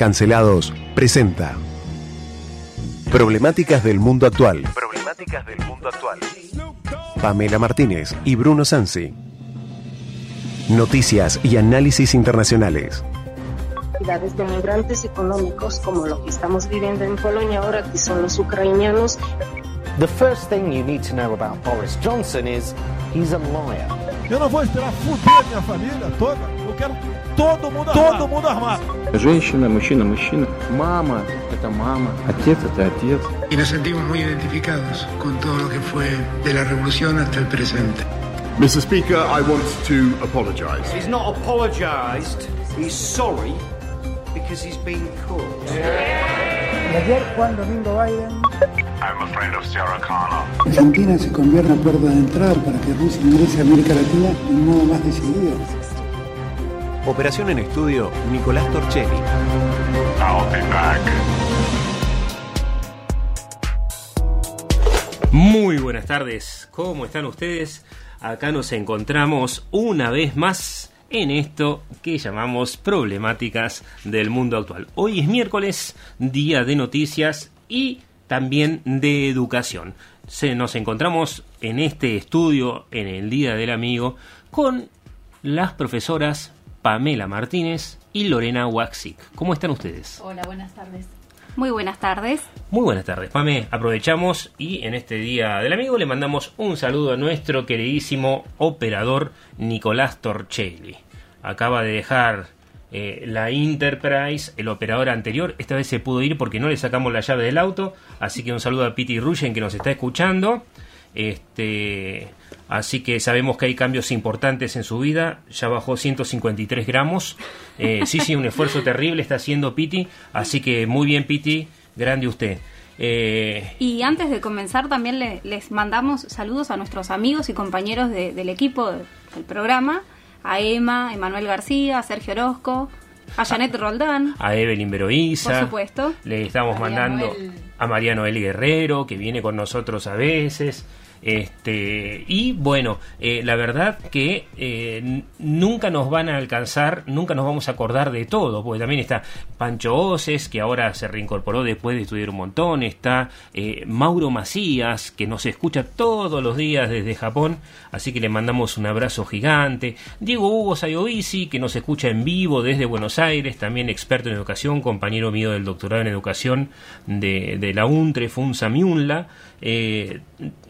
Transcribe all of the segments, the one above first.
Cancelados presenta Problemáticas del mundo actual. Problemáticas del mundo actual. Pamela Martínez y Bruno Sansi. Noticias y análisis internacionales. de migrantes económicos como lo que estamos viviendo en Polonia ahora, que son los ucranianos. The first thing you need to know about Boris Johnson is he's a liar. Eu não vou esperar fuder minha família toda Eu quero todo mundo armado. Todo mundo armado. Женщина, мужчина, мужчина. Мама – это мама. Отец – это отец. y nos sentimos muy identificados con todo lo que fue de la revolución hasta el presente. Mr. Speaker, I want to apologise. He's not apologised, he's sorry because he's been caught. Y ayer Juan Domingo Biden I'm a friend of Sarah Connor. Argentina se convierte en puerta de entrada para que Rusia ingrese a América Latina de un modo más decidido. Operación en estudio, Nicolás Torchelli. I'll be back. Muy buenas tardes, ¿cómo están ustedes? Acá nos encontramos una vez más en esto que llamamos problemáticas del mundo actual. Hoy es miércoles, día de noticias y también de educación. Se, nos encontramos en este estudio, en el Día del Amigo, con las profesoras Pamela Martínez y Lorena Waxic. ¿Cómo están ustedes? Hola, buenas tardes. Muy buenas tardes. Muy buenas tardes, Pame. Aprovechamos y en este Día del Amigo le mandamos un saludo a nuestro queridísimo operador Nicolás Torchelli. Acaba de dejar eh, la Enterprise, el operador anterior. Esta vez se pudo ir porque no le sacamos la llave del auto. Así que un saludo a Piti Ruyen que nos está escuchando. Este, así que sabemos que hay cambios importantes en su vida. Ya bajó 153 gramos. Eh, sí, sí, un esfuerzo terrible está haciendo Piti. Así que muy bien, Piti. Grande usted. Eh, Y antes de comenzar también le- les mandamos saludos a nuestros amigos y compañeros de- del equipo de- del programa, a Emma, Emanuel García, a Sergio Orozco, a Janet Roldán, a Evelyn Veroiza. por supuesto. Le estamos mandando. A Mariano L. Guerrero, que viene con nosotros a veces. Este, y bueno, eh, la verdad que eh, nunca nos van a alcanzar, nunca nos vamos a acordar de todo, porque también está Pancho Oces, que ahora se reincorporó después de estudiar un montón, está eh, Mauro Macías, que nos escucha todos los días desde Japón, así que le mandamos un abrazo gigante, Diego Hugo Sayovici, que nos escucha en vivo desde Buenos Aires, también experto en educación, compañero mío del doctorado en educación de, de la UNTRE, Funza Miunla, eh,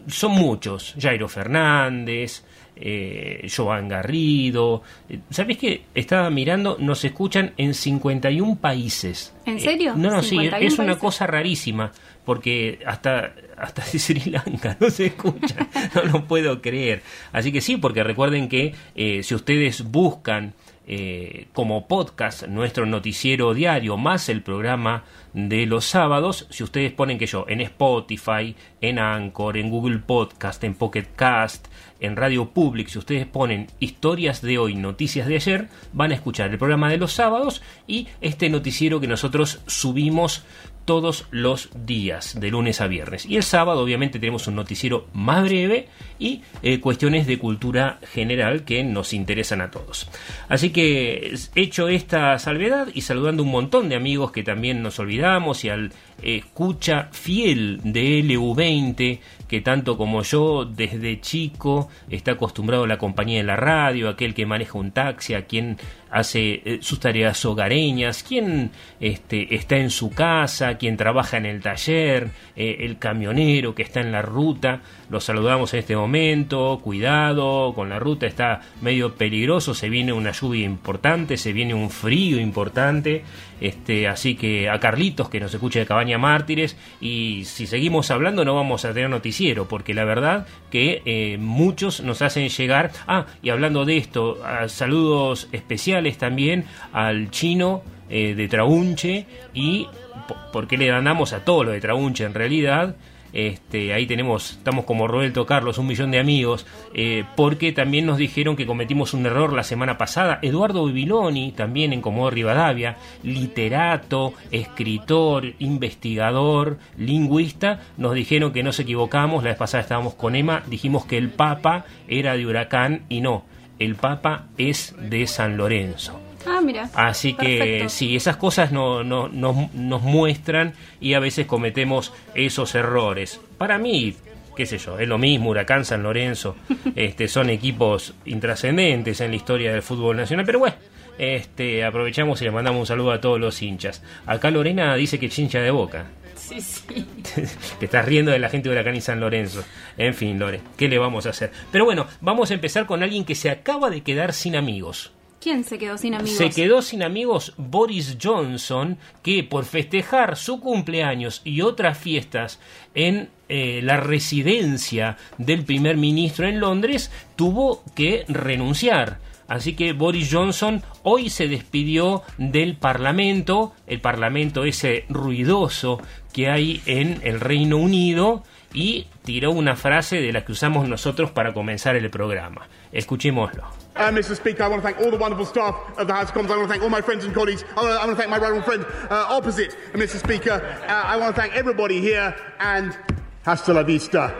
son muchos, Jairo Fernández, eh, Joan Garrido, eh, ¿sabés que Estaba mirando, nos escuchan en 51 países. ¿En Eh, serio? no, no, sí, 51 es una cosa rarísima, porque hasta, hasta Sri Lanka no se escucha, no lo puedo creer. Así que sí, porque recuerden que eh, si ustedes buscan eh, como podcast nuestro noticiero diario más el programa de los sábados, si ustedes ponen que yo en Spotify, en Anchor, en Google Podcast, en Pocket Cast, en Radio Public, si ustedes ponen historias de hoy, noticias de ayer, van a escuchar el programa de los sábados y este noticiero que nosotros subimos todos los días, de lunes a viernes. Y el sábado, obviamente, tenemos un noticiero más breve y eh, cuestiones de cultura general que nos interesan a todos. Así que, hecho esta salvedad y saludando un montón de amigos que también nos olvidamos y al eh, escucha fiel de LU20, que tanto como yo desde chico está acostumbrado a la compañía de la radio, aquel que maneja un taxi, a quien hace eh, sus tareas hogareñas, quien este, está en su casa, quien trabaja en el taller, eh, el camionero que está en la ruta. Los saludamos en este momento, cuidado, con la ruta está medio peligroso, se viene una lluvia importante, se viene un frío importante. Este, así que a Carlitos que nos escucha de Cabaña Mártires y si seguimos hablando no vamos a tener noticiero porque la verdad que eh, muchos nos hacen llegar ah y hablando de esto saludos especiales también al chino eh, de Traunche y po- porque le ganamos a todo lo de Traunche en realidad este, ahí tenemos, estamos como Roberto Carlos, un millón de amigos, eh, porque también nos dijeron que cometimos un error la semana pasada. Eduardo Bibiloni, también en Comodoro Rivadavia, literato, escritor, investigador, lingüista, nos dijeron que nos equivocamos. La vez pasada estábamos con Emma, dijimos que el Papa era de Huracán y no, el Papa es de San Lorenzo. Ah, mira. Así que sí, esas cosas no, no- no- nos muestran y a veces cometemos esos errores. Para mí, qué sé yo, es lo mismo, Huracán, San Lorenzo, este, son equipos intrascendentes en la historia del fútbol nacional, pero bueno. Este, aprovechamos y le mandamos un saludo a todos los hinchas. Acá Lorena dice que es hincha de boca. Sí, sí. Te estás riendo de la gente de Huracán y San Lorenzo. En fin, Lore, ¿qué le vamos a hacer? Pero bueno, vamos a empezar con alguien que se acaba de quedar sin amigos. ¿Quién se quedó sin amigos? Se quedó sin amigos Boris Johnson, que por festejar su cumpleaños y otras fiestas en eh, la residencia del primer ministro en Londres, tuvo que renunciar. Así que Boris Johnson hoy se despidió del Parlamento, el Parlamento ese ruidoso que hay en el Reino Unido, y tiró una frase de la que usamos nosotros para comenzar el programa. Escuchémoslo. Uh, Mr. Speaker, I want to thank all the wonderful staff of the House of Commons. I want to thank all my friends and colleagues. I want to, I want to thank my honourable friend uh, opposite, Mr. Speaker. Uh, I want to thank everybody here and hasta la vista,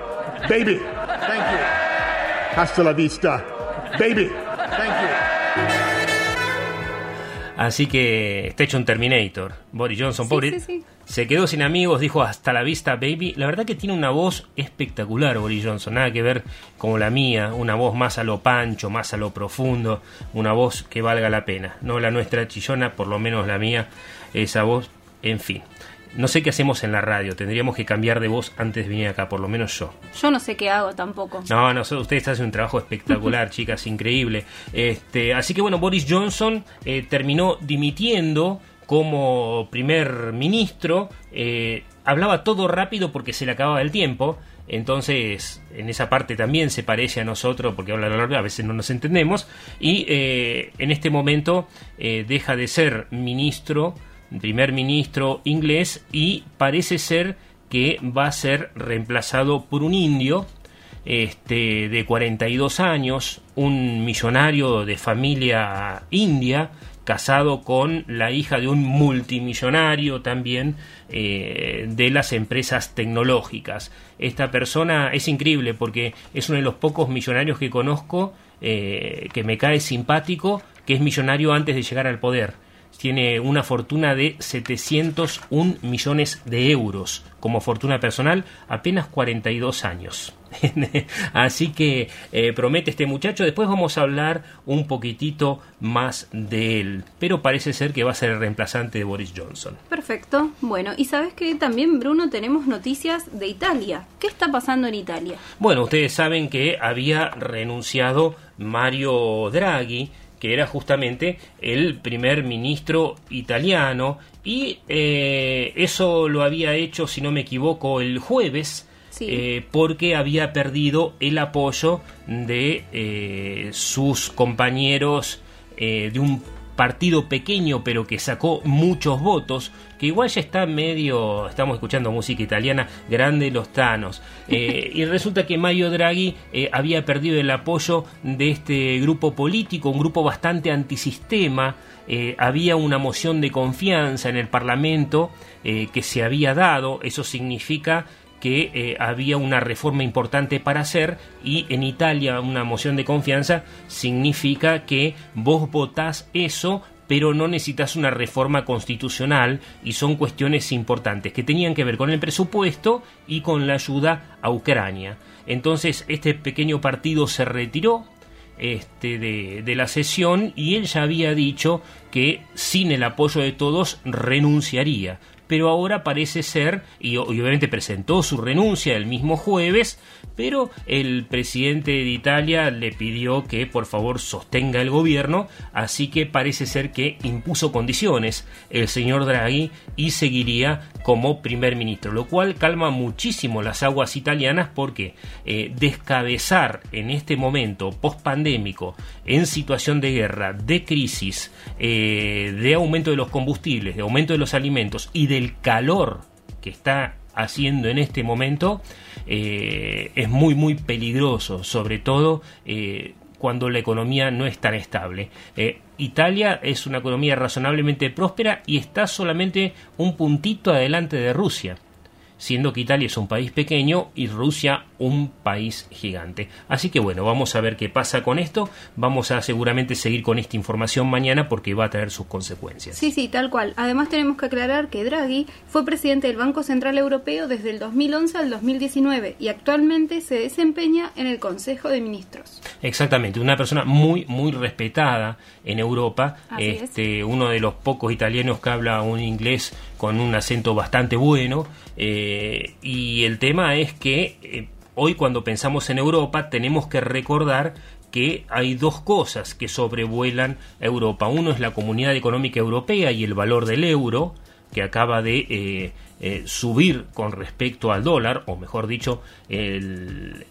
baby. Thank you. Hasta la vista, baby. Así que está hecho un Terminator. Boris Johnson, Sí, pobre. sí, sí. Se quedó sin amigos, dijo hasta la vista, baby. La verdad que tiene una voz espectacular, Boris Johnson. Nada que ver con la mía. Una voz más a lo pancho, más a lo profundo. Una voz que valga la pena. No la nuestra chillona, por lo menos la mía. Esa voz, en fin. No sé qué hacemos en la radio. Tendríamos que cambiar de voz antes de venir acá, por lo menos yo. Yo no sé qué hago tampoco. No, no, ustedes hacen un trabajo espectacular, chicas, increíble. Este, así que bueno, Boris Johnson eh, terminó dimitiendo como primer ministro. eh, hablaba todo rápido porque se le acababa el tiempo. Entonces, en esa parte también se parece a nosotros porque habla largo, a veces no nos entendemos. Y eh, en este momento deja de ser ministro, primer ministro inglés, y parece ser que va a ser reemplazado por un indio este, de 42 años, un millonario de familia india, casado con la hija de un multimillonario también eh, de las empresas tecnológicas. Esta persona es increíble porque es uno de los pocos millonarios que conozco eh, que me cae simpático, que es millonario antes de llegar al poder tiene una fortuna de 701 millones de euros como fortuna personal, apenas 42 años. Así que eh, promete este muchacho, después vamos a hablar un poquitito más de él, pero parece ser que va a ser el reemplazante de Boris Johnson. Perfecto. Bueno, y sabes que también, Bruno, tenemos noticias de Italia. ¿Qué está pasando en Italia? Bueno, ustedes saben que había renunciado Mario Draghi, que era justamente el primer ministro italiano, y eh, eso lo había hecho, si no me equivoco, el jueves, Sí. eh, porque había perdido el apoyo de eh, sus compañeros eh, de un partido pequeño pero que sacó muchos votos, que igual ya está medio, estamos escuchando música italiana, grande los tanos. Eh, y resulta que Mario Draghi eh, había perdido el apoyo de este grupo político, un grupo bastante antisistema. Eh, había una moción de confianza en el Parlamento que se había dado, eso significa que eh, había una reforma importante para hacer y en Italia una moción de confianza significa que vos votás eso pero no necesitas una reforma constitucional y son cuestiones importantes que tenían que ver con el presupuesto y con la ayuda a Ucrania. Entonces este pequeño partido se retiró este, de, de la sesión y él ya había dicho que sin el apoyo de todos renunciaría pero ahora parece ser, y, obviamente presentó su renuncia el mismo jueves, pero el presidente de Italia le pidió que por favor sostenga el gobierno, así que parece ser que impuso condiciones el señor Draghi y seguiría como primer ministro, lo cual calma muchísimo las aguas italianas porque eh, descabezar en este momento post-pandémico, en situación de guerra, de crisis, eh, de aumento de los combustibles, de aumento de los alimentos y del calor que está haciendo en este momento, eh, es muy, muy peligroso, sobre todo eh, cuando la economía no es tan estable. Eh, Italia es una economía razonablemente próspera y está solamente un puntito adelante de Rusia siendo que Italia es un país pequeño y Rusia un país gigante. Así que bueno, vamos a ver qué pasa con esto. Vamos a seguramente seguir con esta información mañana porque va a traer sus consecuencias. Sí, sí, tal cual. Además tenemos que aclarar que Draghi fue presidente del Banco Central Europeo desde el 2011 al 2019 y actualmente se desempeña en el Consejo de Ministros. Exactamente, una persona muy, muy respetada en Europa. este, Uno de los pocos italianos que habla un inglés con un acento bastante bueno. Eh, y el tema es que eh, hoy cuando pensamos en Europa tenemos que recordar que hay dos cosas que sobrevuelan a Europa. Uno es la Comunidad Económica Europea y el valor del euro, que acaba de eh, subir con respecto al dólar, o mejor dicho, el,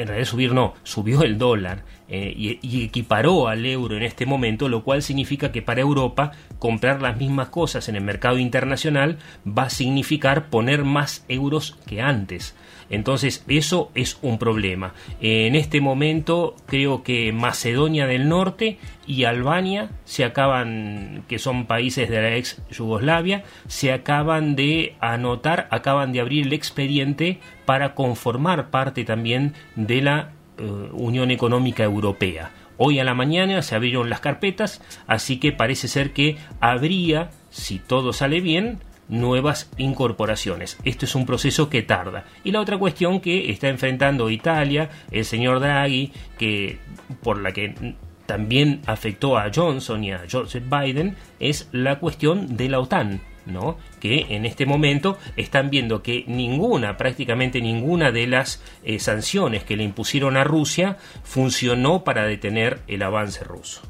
en realidad subir no, subió el dólar eh, y, equiparó al euro en este momento, lo cual significa que para Europa comprar las mismas cosas en el mercado internacional va a significar poner más euros que antes. Entonces eso es un problema. En este momento creo que Macedonia del Norte y Albania se acaban, que son países de la ex Yugoslavia, se acaban de anotar, acaban de abrir el expediente para conformar parte también de la eh, Unión Económica Europea. Hoy a la mañana se abrieron las carpetas, así que parece ser que habría, si todo sale bien, nuevas incorporaciones. Esto es un proceso que tarda. Y la otra cuestión que está enfrentando Italia, el señor Draghi, que por la que también afectó a Johnson y a Joseph Biden, es la cuestión de la OTAN. ¿no? que en este momento están viendo que ninguna, prácticamente ninguna de las eh, sanciones que le impusieron a Rusia funcionó para detener el avance ruso.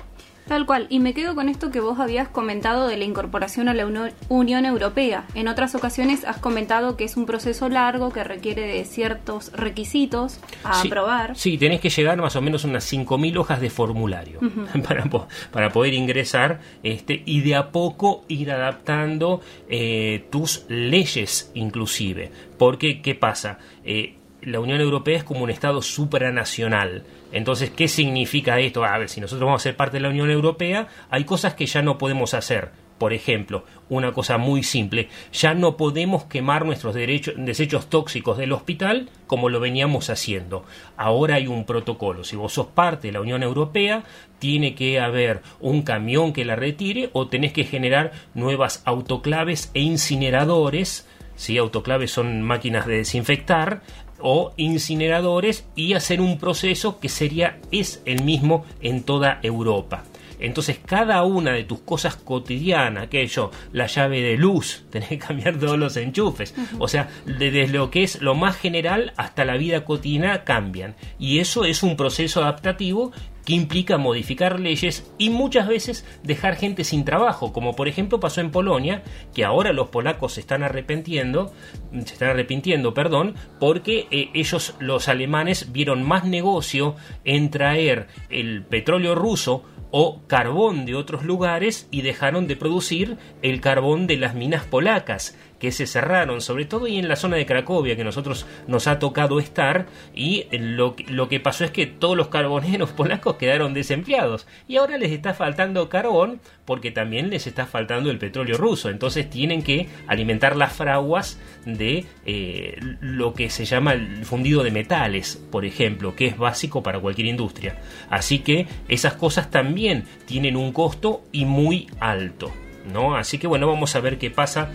Tal cual, y me quedo con esto que vos habías comentado de la incorporación a la Unión Europea. En otras ocasiones has comentado que es un proceso largo que requiere de ciertos requisitos a aprobar. Sí, tenés que llegar más o menos unas 5.000 hojas de formulario para, para, poder ingresar este, y de a poco ir adaptando eh, tus leyes inclusive. Porque, ¿qué pasa? Eh, la Unión Europea es como un Estado supranacional entonces, ¿qué significa esto? A ver, si nosotros vamos a ser parte de la Unión Europea, hay cosas que ya no podemos hacer. Por ejemplo, una cosa muy simple, ya no podemos quemar nuestros desechos tóxicos del hospital como lo veníamos haciendo. Ahora hay un protocolo. Si vos sos parte de la Unión Europea, tiene que haber un camión que la retire o tenés que generar nuevas autoclaves e incineradores. Si autoclaves son máquinas de desinfectar, o incineradores y hacer un proceso que sería es el mismo en toda Europa. Entonces cada una de tus cosas cotidianas, aquello, la llave de luz, tenés que cambiar todos los enchufes. O sea, desde lo que es lo más general hasta la vida cotidiana cambian. Y eso es un proceso adaptativo implica modificar leyes y muchas veces dejar gente sin trabajo, como por ejemplo pasó en Polonia, que ahora los polacos se están arrepintiendo, se están arrepintiendo, perdón, porque eh, ellos los alemanes vieron más negocio en traer el petróleo ruso o carbón de otros lugares y dejaron de producir el carbón de las minas polacas que se cerraron, sobre todo y en la zona de Cracovia, que nosotros nos ha tocado estar, y lo, lo que pasó es que todos los carboneros polacos quedaron desempleados, y ahora les está faltando carbón porque también les está faltando el petróleo ruso, entonces tienen que alimentar las fraguas de eh, lo que se llama el fundido de metales, por ejemplo, que es básico para cualquier industria. Así que esas cosas también tienen un costo y muy alto. ¿No? Así que bueno, vamos a ver qué pasa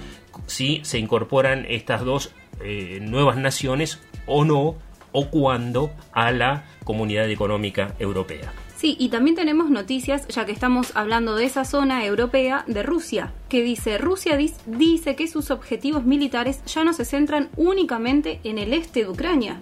si se incorporan estas dos eh, nuevas naciones o no, o cuándo a la Comunidad Económica Europea. Sí, y también tenemos noticias, ya que estamos hablando de esa zona europea, de Rusia, que dice, Rusia dice que sus objetivos militares ya no se centran únicamente en el este de Ucrania.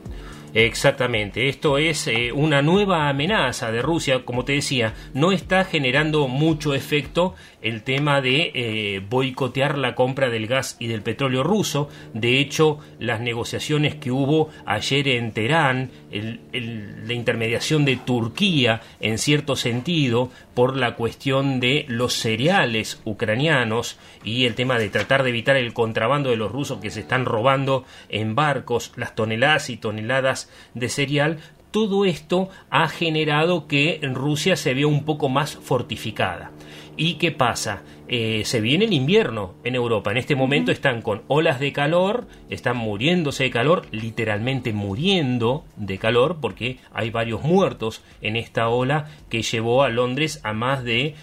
Exactamente, esto es eh, una nueva amenaza de Rusia, como te decía, no está generando mucho efecto el tema de eh, boicotear la compra del gas y del petróleo ruso, de hecho las negociaciones que hubo ayer en Teherán, la intermediación de Turquía en cierto sentido por la cuestión de los cereales ucranianos y el tema de tratar de evitar el contrabando de los rusos que se están robando en barcos las toneladas y toneladas de cereal, todo esto ha generado que Rusia se vea un poco más fortificada. ¿Y qué pasa? Eh, se viene el invierno en Europa. En este momento están con olas de calor, están muriéndose de calor, literalmente muriendo de calor, porque hay varios muertos en esta ola que llevó a Londres a más de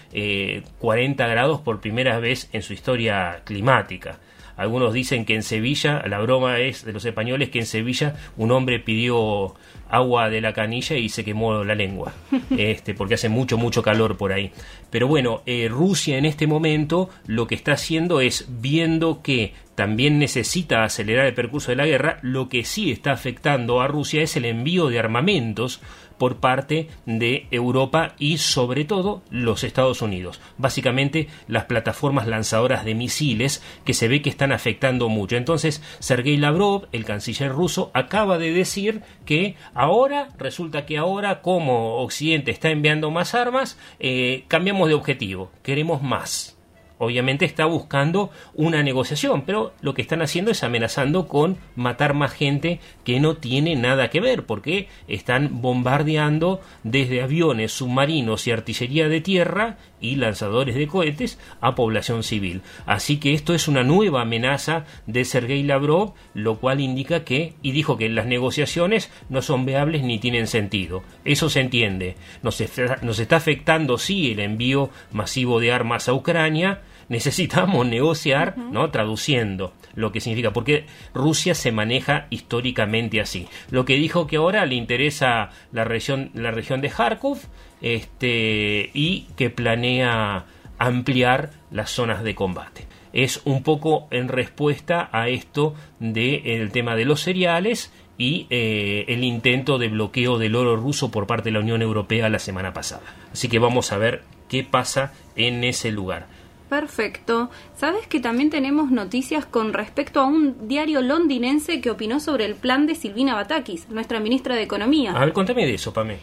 40 grados por primera vez en su historia climática. Algunos dicen que en Sevilla, la broma es de los españoles que en Sevilla un hombre pidió agua de la canilla y se quemó la lengua, este, porque hace mucho, mucho calor por ahí. Pero bueno, eh, Rusia en este momento lo que está haciendo es viendo que también necesita acelerar el percurso de la guerra, lo que sí está afectando a Rusia es el envío de armamentos por parte de Europa y sobre todo los Estados Unidos. Básicamente las plataformas lanzadoras de misiles que se ve que están afectando mucho. Entonces Sergei Lavrov, el canciller ruso, acaba de decir que ahora, resulta que ahora como Occidente está enviando más armas, eh, cambiamos de objetivo, queremos más obviamente está buscando una negociación, pero lo que están haciendo es amenazando con matar más gente que no tiene nada que ver, porque están bombardeando desde aviones, submarinos y artillería de tierra y lanzadores de cohetes a población civil. Así que esto es una nueva amenaza de Sergei Lavrov, lo cual indica que, y dijo que las negociaciones no son viables ni tienen sentido. Eso se entiende. Nos nos está afectando, sí, el envío masivo de armas a Ucrania, necesitamos negociar, ¿no? Traduciendo lo que significa, porque Rusia se maneja históricamente así. Lo que dijo que ahora le interesa la región, la región de Kharkov, este, y que planea ampliar las zonas de combate. Es un poco en respuesta a esto del tema de los cereales y eh, el intento de bloqueo del oro ruso por parte de la Unión Europea la semana pasada. Así que vamos a ver qué pasa en ese lugar. Perfecto. ¿Sabes que también tenemos noticias con respecto a un diario londinense que opinó sobre el plan de Silvina Batakis, nuestra ministra de Economía? A ver, contame de eso, Pame.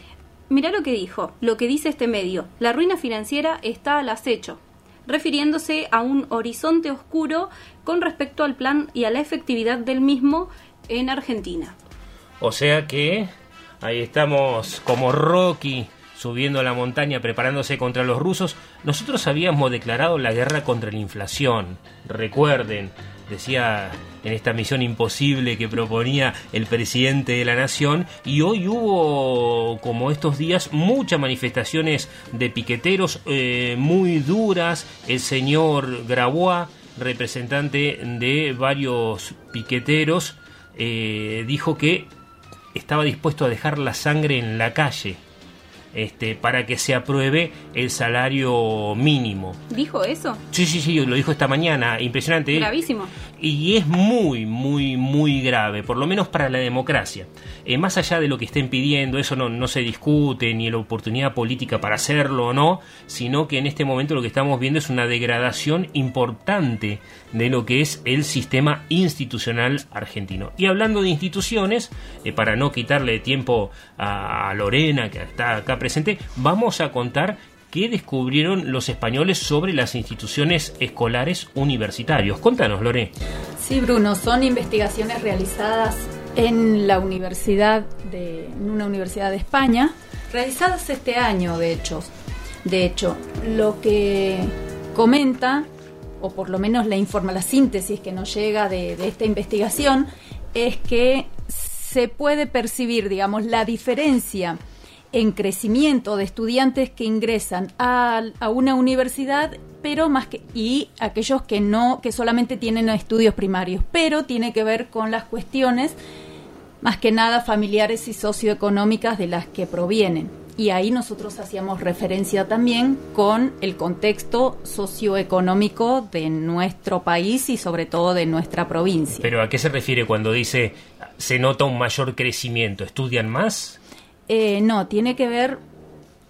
Mira lo que dijo, lo que dice este medio. La ruina financiera está al acecho, refiriéndose a un horizonte oscuro con respecto al plan y a la efectividad del mismo en Argentina. O sea que ahí estamos como Rocky subiendo la montaña preparándose contra los rusos, nosotros habíamos declarado la guerra contra la inflación. Recuerden, decía en esta misión imposible que proponía el presidente de la nación y hoy hubo como estos días muchas manifestaciones de piqueteros eh, muy duras el señor Grabois representante de varios piqueteros eh, dijo que estaba dispuesto a dejar la sangre en la calle este, para que se apruebe el salario mínimo. ¿Dijo eso? Sí, sí, sí, lo dijo esta mañana, impresionante. Gravísimo. Y es muy, muy, muy grave, por lo menos para la democracia. Eh, más allá de lo que estén pidiendo, eso no, no se discute, ni la oportunidad política para hacerlo o no, sino que en este momento lo que estamos viendo es una degradación importante de lo que es el sistema institucional argentino. Y hablando de instituciones, eh, para no quitarle tiempo a Lorena, que está acá presente, vamos a contar qué descubrieron los españoles sobre las instituciones escolares universitarios. Contanos, Lore. Sí, Bruno, son investigaciones realizadas en la universidad de en una universidad de España, realizadas este año, de hecho. De hecho, lo que comenta o por lo menos la informa la síntesis que nos llega de esta investigación es que se puede percibir, digamos, la diferencia en crecimiento de estudiantes que ingresan a, a, una universidad, pero más que y aquellos que no que solamente tienen estudios primarios, pero tiene que ver con las cuestiones más que nada familiares y socioeconómicas de las que provienen. Y ahí nosotros hacíamos referencia también con el contexto socioeconómico de nuestro país y sobre todo de nuestra provincia. Pero ¿a qué se refiere cuando dice se nota un mayor crecimiento? ¿Estudian más? Eh, no, tiene que ver,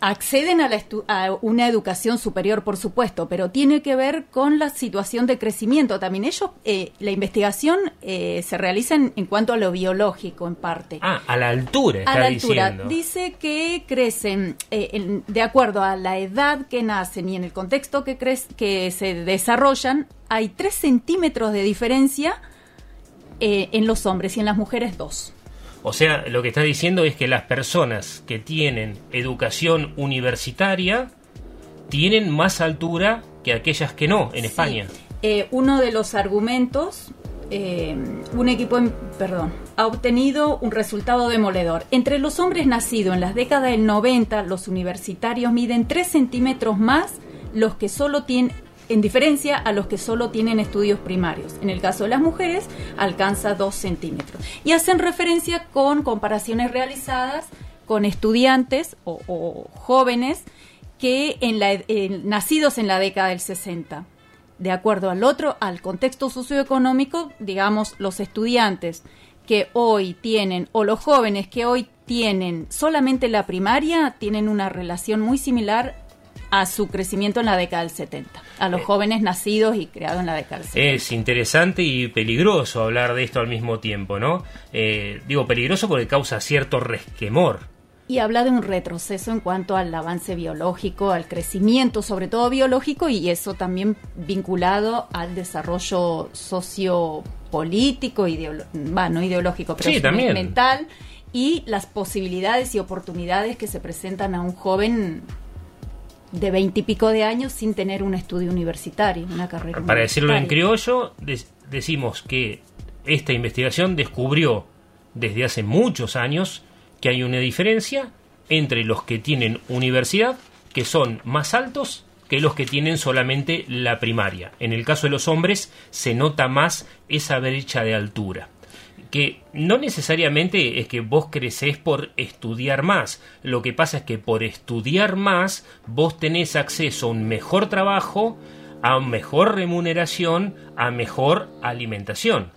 acceden a, la a, una educación superior, por supuesto, pero tiene que ver con la situación de crecimiento. También ellos, eh, la investigación eh, se realiza en, en, cuanto a lo biológico, en parte. Ah, a la altura, está A la altura. Diciendo. Dice que crecen eh, en, de acuerdo a la edad que nacen y en el contexto que, cre que se desarrollan, hay 3 centímetros de diferencia en los hombres y en las mujeres 2. O sea, lo que está diciendo es que las personas que tienen educación universitaria tienen más altura que aquellas que no en España. Eh, uno de los argumentos, eh, un equipo, en- perdón, ha obtenido un resultado demoledor. Entre los hombres nacidos en las décadas del 90, los universitarios miden 3 centímetros más los que solo tienen en diferencia a los que solo tienen estudios primarios. En el caso de las mujeres, alcanza 2 centímetros. Y hacen referencia con comparaciones realizadas con estudiantes o, jóvenes que nacidos en la década del 60 de acuerdo al otro, al contexto socioeconómico, digamos, los estudiantes que hoy tienen, o los jóvenes que hoy tienen solamente la primaria, tienen una relación muy similar a su crecimiento en la década del 70, a los jóvenes nacidos y creados en la década del 70. Es interesante y peligroso hablar de esto al mismo tiempo, ¿no? Eh, digo peligroso porque causa cierto resquemor. Y habla de un retroceso en cuanto al avance biológico, al crecimiento, sobre todo biológico, y eso también vinculado al desarrollo sociopolítico, ideolo bah, no ideológico, pero Sí, sí, también. mental, y las posibilidades y oportunidades que se presentan a un joven de veintipico de años sin tener un estudio universitario, una carrera Para decirlo en criollo, decimos que esta investigación descubrió desde hace muchos años que hay una diferencia entre los que tienen universidad, que son más altos que los que tienen solamente la primaria. En el caso de los hombres se nota más esa brecha de altura que no necesariamente es que vos crecés por estudiar más. Lo que pasa es que por estudiar más vos tenés acceso a un mejor trabajo, a mejor remuneración, a mejor alimentación.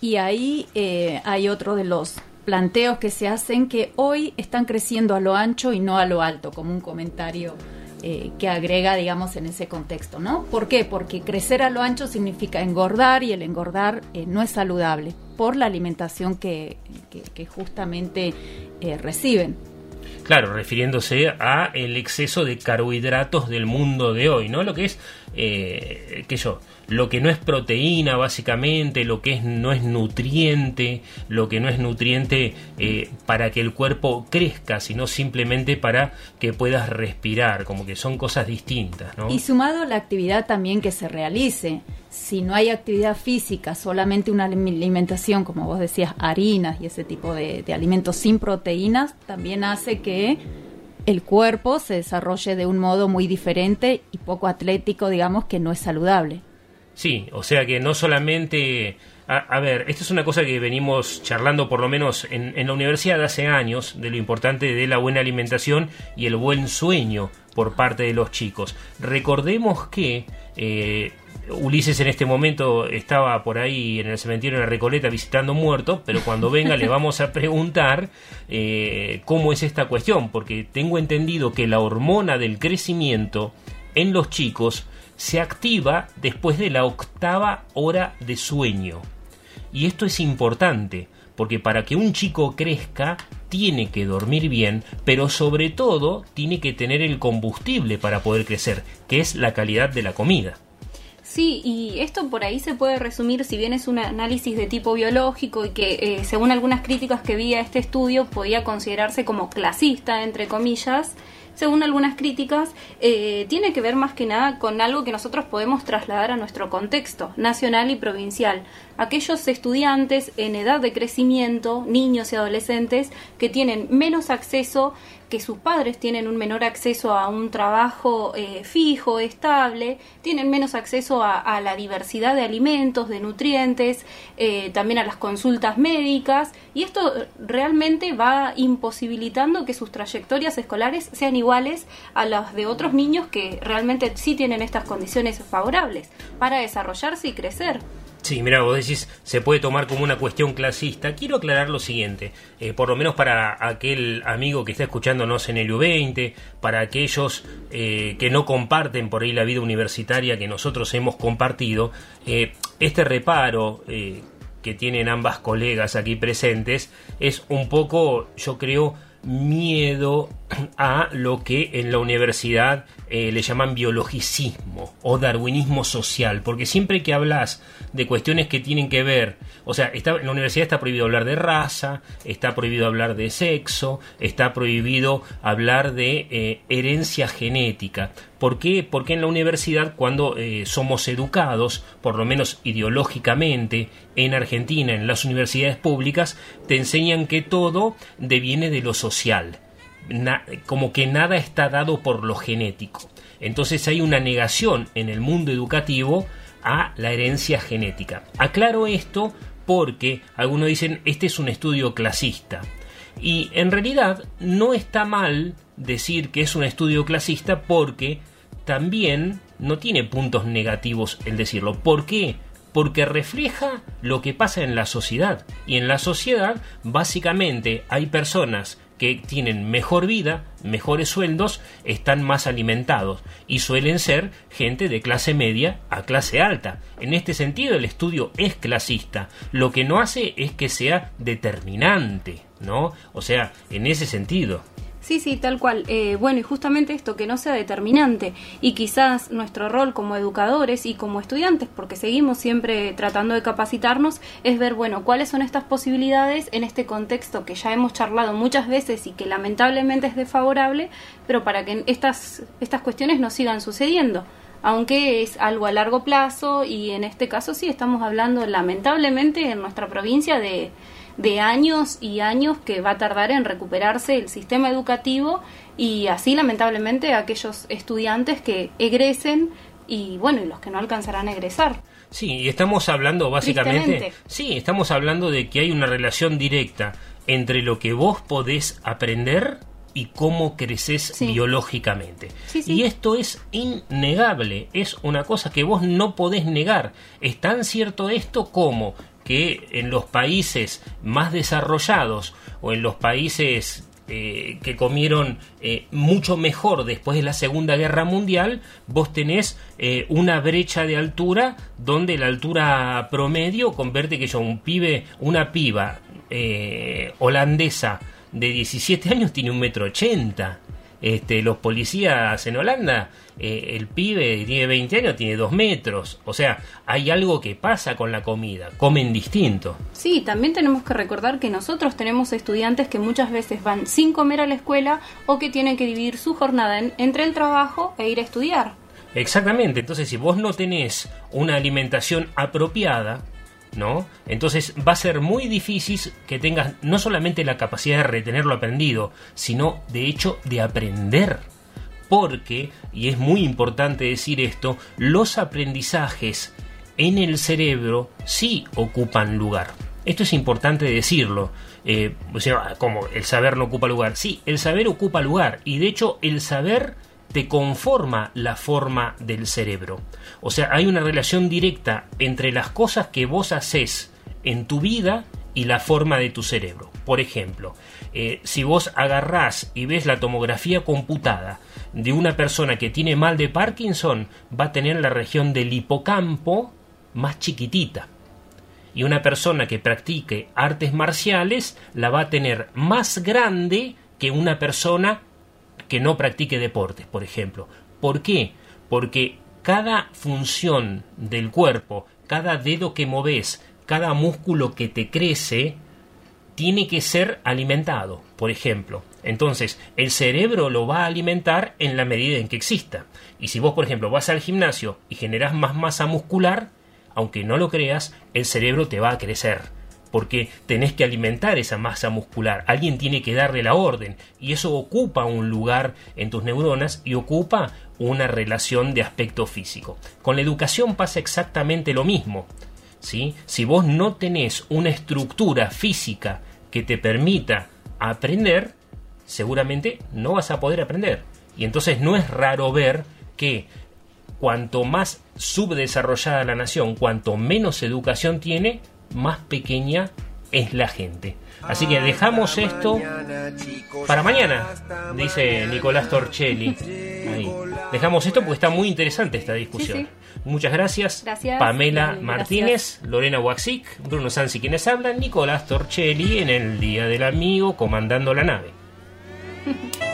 Y ahí eh, hay otro de los planteos que se hacen que hoy están creciendo a lo ancho y no a lo alto, como un comentario eh, que agrega, digamos, en ese contexto, ¿no? ¿Por qué? Porque crecer a lo ancho significa engordar y el engordar eh, no es saludable por la alimentación que, que- que justamente eh, reciben. Claro, refiriéndose a el exceso de carbohidratos del mundo de hoy, ¿no? Lo que es, qué yo, lo que no es proteína básicamente, lo que es no es nutriente, lo que no es nutriente eh, para que el cuerpo crezca, sino simplemente para que puedas respirar, como que son cosas distintas, ¿no? Y sumado a la actividad también que se realice, si no hay actividad física, solamente una alimentación, como vos decías, harinas y ese tipo de, de alimentos sin proteínas, también hace que el cuerpo se desarrolle de un modo muy diferente y poco atlético, digamos, que no es saludable. Sí, o sea que no solamente... A, a ver, esto es una cosa que venimos charlando por lo menos en, en la universidad hace años, de lo importante de la buena alimentación y el buen sueño por parte de los chicos. Recordemos que eh, Ulises en este momento estaba por ahí en el cementerio de la Recoleta visitando muertos, pero cuando venga le vamos a preguntar eh, cómo es esta cuestión, porque tengo entendido que la hormona del crecimiento en los chicos se activa después de la octava hora de sueño. Y esto es importante, porque para que un chico crezca tiene que dormir bien, pero sobre todo tiene que tener el combustible para poder crecer, que es la calidad de la comida. Sí, y esto por ahí se puede resumir, si bien es un análisis de tipo biológico y que eh, según algunas críticas que vi a este estudio podía considerarse como clasista, entre comillas, según algunas críticas, eh, tiene que ver más que nada con algo que nosotros podemos trasladar a nuestro contexto nacional y provincial. Aquellos estudiantes en edad de crecimiento, niños y adolescentes, que tienen menos acceso que sus padres tienen un menor acceso a un trabajo eh, fijo, estable, tienen menos acceso a, la diversidad de alimentos, de nutrientes, eh, también a las consultas médicas, y esto realmente va imposibilitando que sus trayectorias escolares sean iguales a las de otros niños que realmente sí tienen estas condiciones favorables para desarrollarse y crecer. Sí, mira, vos decís, se puede tomar como una cuestión clasista. Quiero aclarar lo siguiente, eh, por lo menos para aquel amigo que está escuchándonos en el U20, para aquellos eh, que no comparten por ahí la vida universitaria que nosotros hemos compartido, eh, este reparo que tienen ambas colegas aquí presentes es un poco, yo creo, miedo a lo que en la universidad eh, le llaman biologicismo o darwinismo social, porque siempre que hablas de cuestiones que tienen que ver, o sea, está, en la universidad está prohibido hablar de raza, está prohibido hablar de sexo, está prohibido hablar de eh, herencia genética. ¿Por qué? Porque en la universidad cuando eh, somos educados, por lo menos ideológicamente, en Argentina, en las universidades públicas, te enseñan que todo deviene de lo social como que nada está dado por lo genético. Entonces hay una negación en el mundo educativo a la herencia genética. Aclaro esto porque algunos dicen este es un estudio clasista. Y en realidad no está mal decir que es un estudio clasista porque también no tiene puntos negativos el decirlo. ¿Por qué? Porque refleja lo que pasa en la sociedad. Y en la sociedad básicamente hay personas que tienen mejor vida, mejores sueldos, están más alimentados y suelen ser gente de clase media a clase alta. En este sentido el estudio es clasista. Lo que no hace es que sea determinante, ¿no? O sea, en ese sentido. Sí, sí, tal cual. Eh, bueno, y justamente esto, que no sea determinante. Y quizás nuestro rol como educadores y como estudiantes, porque seguimos siempre tratando de capacitarnos, es ver, bueno, cuáles son estas posibilidades en este contexto que ya hemos charlado muchas veces y que lamentablemente es desfavorable, pero para que estas, estas cuestiones no sigan sucediendo aunque es algo a largo plazo y en este caso sí estamos hablando lamentablemente en nuestra provincia de, de años y años que va a tardar en recuperarse el sistema educativo y así lamentablemente aquellos estudiantes que egresen y bueno, y los que no alcanzarán a egresar. Sí, y estamos hablando básicamente, sí, estamos hablando de que hay una relación directa entre lo que vos podés aprender y cómo creces biológicamente. Y esto es innegable, es una cosa que vos no podés negar. Es tan cierto esto como que en los países más desarrollados o en los países eh, que comieron eh, mucho mejor después de la Segunda Guerra Mundial, vos tenés eh, una brecha de altura donde la altura promedio convierte que yo, un pibe, una piba holandesa de 17 años tiene un metro ochenta. Este, los policías en Holanda, eh, el pibe tiene 20 años, tiene 2 metros. O sea, hay algo que pasa con la comida, comen distinto. Sí, también tenemos que recordar que nosotros tenemos estudiantes que muchas veces van sin comer a la escuela o que tienen que dividir su jornada entre el trabajo e ir a estudiar. Exactamente, entonces si vos no tenés una alimentación apropiada, ¿no? Entonces va a ser muy difícil que tengas no solamente la capacidad de retener lo aprendido, sino de hecho de aprender. Porque, y es muy importante decir esto, los aprendizajes en el cerebro sí ocupan lugar. Esto es importante decirlo. Eh, como el saber no ocupa lugar. Sí, el saber ocupa lugar. Y de hecho el saber te conforma la forma del cerebro. O sea, hay una relación directa entre las cosas que vos haces en tu vida y la forma de tu cerebro. Por ejemplo, eh, si vos agarrás y ves la tomografía computada de una persona que tiene mal de Parkinson, va a tener la región del hipocampo más chiquitita. Y una persona que practique artes marciales la va a tener más grande que una persona que no practique deportes, por ejemplo. ¿Por qué? Porque cada función del cuerpo, cada dedo que moves, cada músculo que te crece, tiene que ser alimentado, por ejemplo. Entonces, el cerebro lo va a alimentar en la medida en que exista. Y si vos, por ejemplo, vas al gimnasio y generás más masa muscular, aunque no lo creas, el cerebro te va a crecer porque tenés que alimentar esa masa muscular, alguien tiene que darle la orden y eso ocupa un lugar en tus neuronas y ocupa una relación de aspecto físico. Con la educación pasa exactamente lo mismo. ¿sí? Si vos no tenés una estructura física que te permita aprender, seguramente no vas a poder aprender. Y entonces no es raro ver que cuanto más subdesarrollada la nación, cuanto menos educación tiene, más pequeña es la gente. Así que dejamos esto para mañana, dice Nicolás Torcelli. Dejamos esto porque está muy interesante esta discusión. Muchas gracias. Pamela Martínez, Lorena Waxic, Bruno Sansi quienes hablan, Nicolás Torcelli en el Día del Amigo comandando la nave.